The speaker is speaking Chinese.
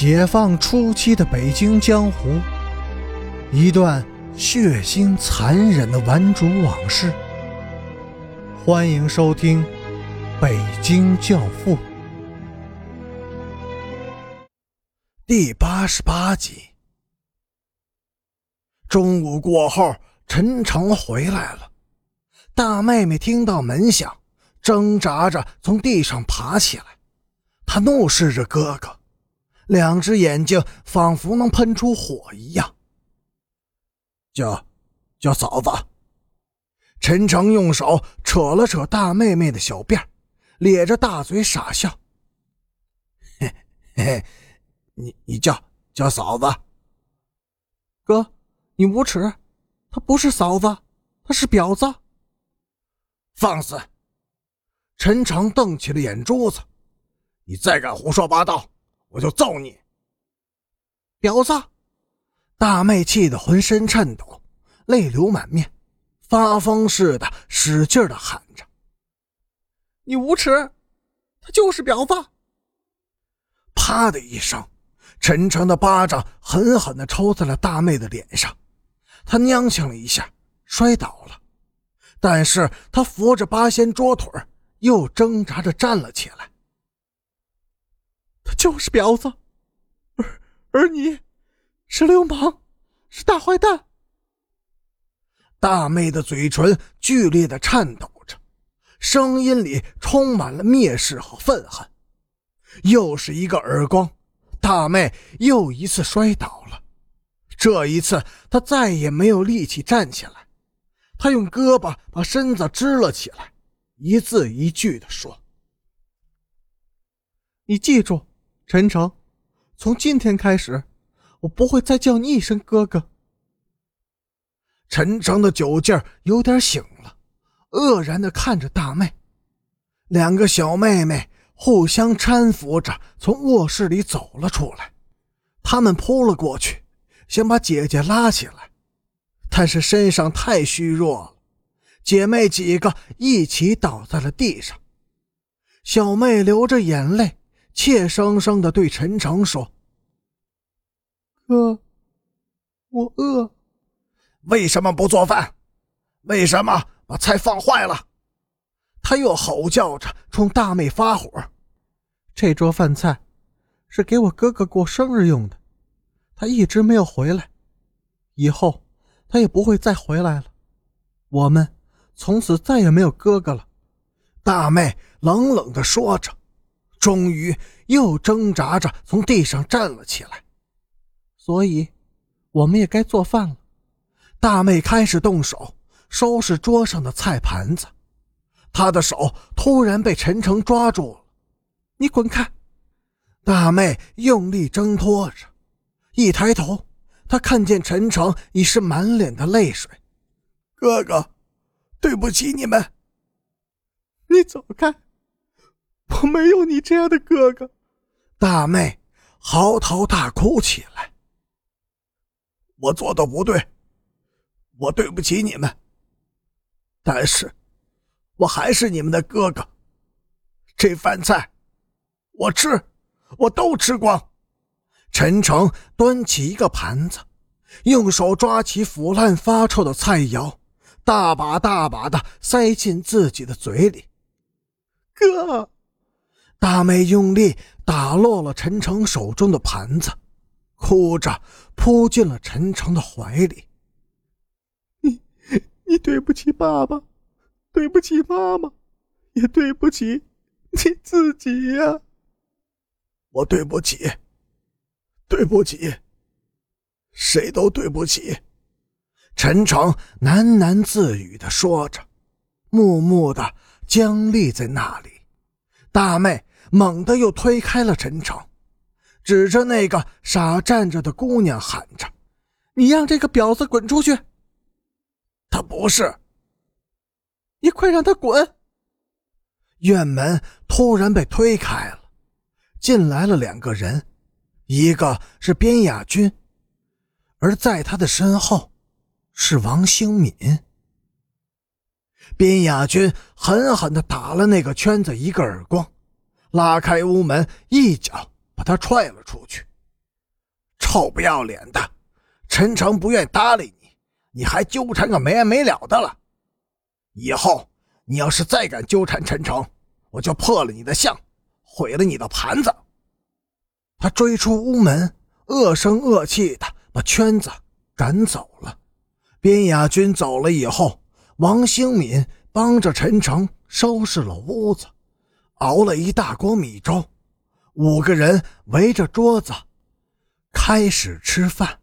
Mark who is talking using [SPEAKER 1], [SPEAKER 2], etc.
[SPEAKER 1] 解放初期的北京江湖，一段血腥残忍的顽主往事。欢迎收听《北京教父》第八十八集。中午过后，陈诚回来了。大妹妹听到门响，挣扎着从地上爬起来，她怒视着哥哥。两只眼睛仿佛能喷出火一样。叫，叫嫂子。陈诚用手扯了扯大妹妹的小辫咧着大嘴傻笑。嘿嘿，你你叫叫嫂子。哥，你无耻！她不是嫂子，她是婊子。放肆！陈诚瞪起了眼珠子。你再敢胡说八道！我就揍你，婊子！大妹气得浑身颤抖，泪流满面，发疯似的使劲的喊着：“你无耻！他就是婊子！”啪的一声，陈诚的巴掌狠狠的抽在了大妹的脸上，她踉跄了一下，摔倒了，但是她扶着八仙桌腿，又挣扎着站了起来。就是婊子，而而你，是流氓，是大坏蛋。大妹的嘴唇剧烈的颤抖着，声音里充满了蔑视和愤恨。又是一个耳光，大妹又一次摔倒了。这一次，她再也没有力气站起来。她用胳膊把身子支了起来，一字一句的说：“你记住。”陈诚，从今天开始，我不会再叫你一声哥哥。陈诚的酒劲儿有点醒了，愕然的看着大妹，两个小妹妹互相搀扶着从卧室里走了出来，他们扑了过去，想把姐姐拉起来，但是身上太虚弱了，姐妹几个一起倒在了地上，小妹流着眼泪。怯生生的对陈诚说：“哥，我饿。为什么不做饭？为什么把菜放坏了？”他又吼叫着冲大妹发火：“这桌饭菜是给我哥哥过生日用的，他一直没有回来，以后他也不会再回来了。我们从此再也没有哥哥了。”大妹冷冷的说着。终于又挣扎着从地上站了起来，所以，我们也该做饭了。大妹开始动手收拾桌上的菜盘子，她的手突然被陈诚抓住了。“你滚开！”大妹用力挣脱着，一抬头，她看见陈诚已是满脸的泪水。“哥哥，对不起你们。”你走开。我没有你这样的哥哥，大妹嚎啕大哭起来。我做的不对，我对不起你们。但是，我还是你们的哥哥。这饭菜，我吃，我都吃光。陈诚端起一个盘子，用手抓起腐烂发臭的菜肴，大把大把的塞进自己的嘴里。哥。大妹用力打落了陈诚手中的盘子，哭着扑进了陈诚的怀里。你，你对不起爸爸，对不起妈妈，也对不起你自己呀。我对不起，对不起，谁都对不起。陈诚喃喃自语的说着，默默的僵立在那里。大妹。猛地又推开了陈诚，指着那个傻站着的姑娘喊着：“你让这个婊子滚出去！”他不是，你快让他滚！院门突然被推开了，进来了两个人，一个是边亚军，而在他的身后是王兴敏。边亚军狠狠地打了那个圈子一个耳光。拉开屋门，一脚把他踹了出去。臭不要脸的！陈诚不愿搭理你，你还纠缠个没完没了的了。以后你要是再敢纠缠陈诚，我就破了你的相，毁了你的盘子。他追出屋门，恶声恶气的把圈子赶走了。边雅军走了以后，王兴敏帮着陈诚收拾了屋子，熬了一大锅米粥。五个人围着桌子，开始吃饭。